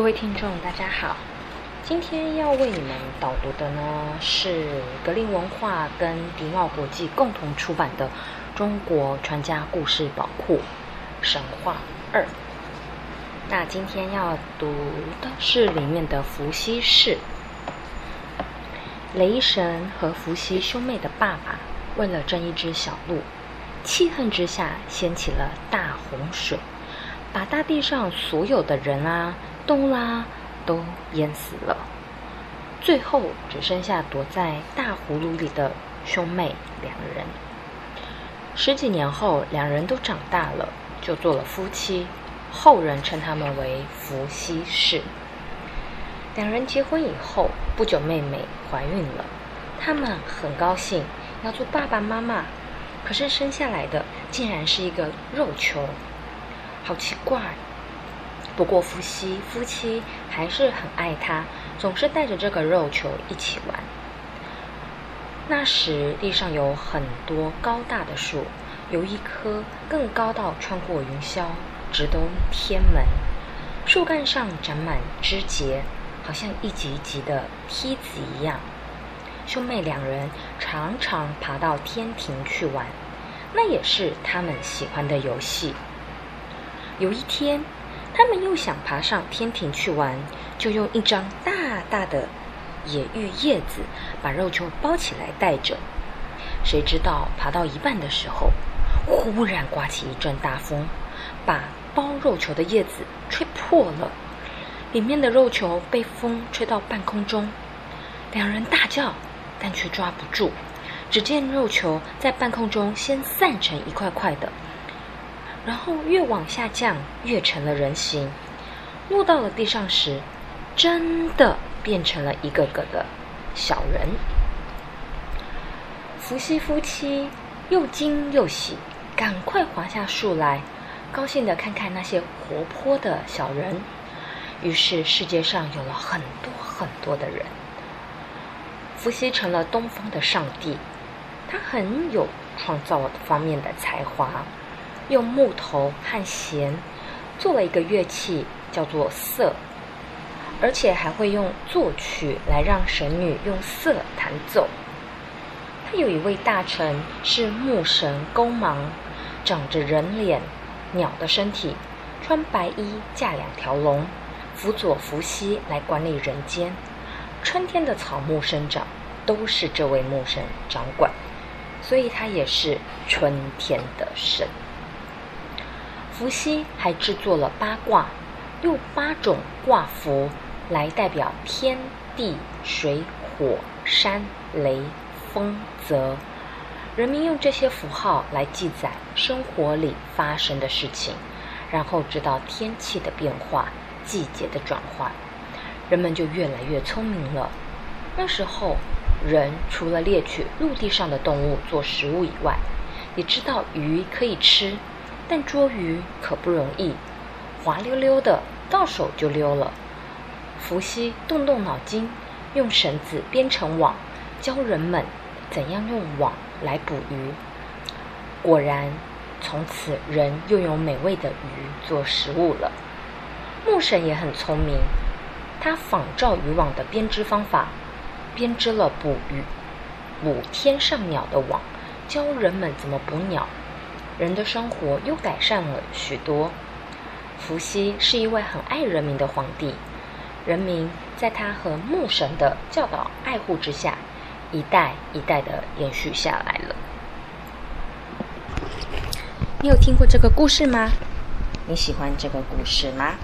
各位听众，大家好。今天要为你们导读的呢是格林文化跟迪奥国际共同出版的《中国传家故事宝库神话二》。那今天要读的是里面的伏羲氏。雷神和伏羲兄妹的爸爸为了争一只小鹿，气恨之下掀起了大洪水，把大地上所有的人啊。动物啦，都淹死了。最后只剩下躲在大葫芦里的兄妹两人。十几年后，两人都长大了，就做了夫妻。后人称他们为伏羲氏。两人结婚以后，不久妹妹怀孕了，他们很高兴要做爸爸妈妈，可是生下来的竟然是一个肉球，好奇怪。不过，伏羲夫妻还是很爱他，总是带着这个肉球一起玩。那时，地上有很多高大的树，有一棵更高到穿过云霄，直通天门。树干上长满枝节，好像一级一级的梯子一样。兄妹两人常常爬到天庭去玩，那也是他们喜欢的游戏。有一天。他们又想爬上天庭去玩，就用一张大大的野玉叶子把肉球包起来带着。谁知道爬到一半的时候，忽然刮起一阵大风，把包肉球的叶子吹破了，里面的肉球被风吹到半空中。两人大叫，但却抓不住。只见肉球在半空中先散成一块块的。然后越往下降，越成了人形。落到了地上时，真的变成了一个个的小人。伏羲夫妻又惊又喜，赶快滑下树来，高兴的看看那些活泼的小人。于是世界上有了很多很多的人。伏羲成了东方的上帝，他很有创造方面的才华。用木头和弦做了一个乐器，叫做瑟，而且还会用作曲来让神女用瑟弹奏。他有一位大臣是木神勾芒，长着人脸、鸟的身体，穿白衣，驾两条龙，辅佐伏羲来管理人间。春天的草木生长都是这位木神掌管，所以他也是春天的神。伏羲还制作了八卦，用八种卦符来代表天地水火山雷风泽。人民用这些符号来记载生活里发生的事情，然后知道天气的变化、季节的转换，人们就越来越聪明了。那时候，人除了猎取陆地上的动物做食物以外，也知道鱼可以吃。但捉鱼可不容易，滑溜溜的，到手就溜了。伏羲动动脑筋，用绳子编成网，教人们怎样用网来捕鱼。果然，从此人又有美味的鱼做食物了。木神也很聪明，他仿照渔网的编织方法，编织了捕鱼、捕天上鸟的网，教人们怎么捕鸟。人的生活又改善了许多。伏羲是一位很爱人民的皇帝，人民在他和牧神的教导爱护之下，一代一代的延续下来了。你有听过这个故事吗？你喜欢这个故事吗？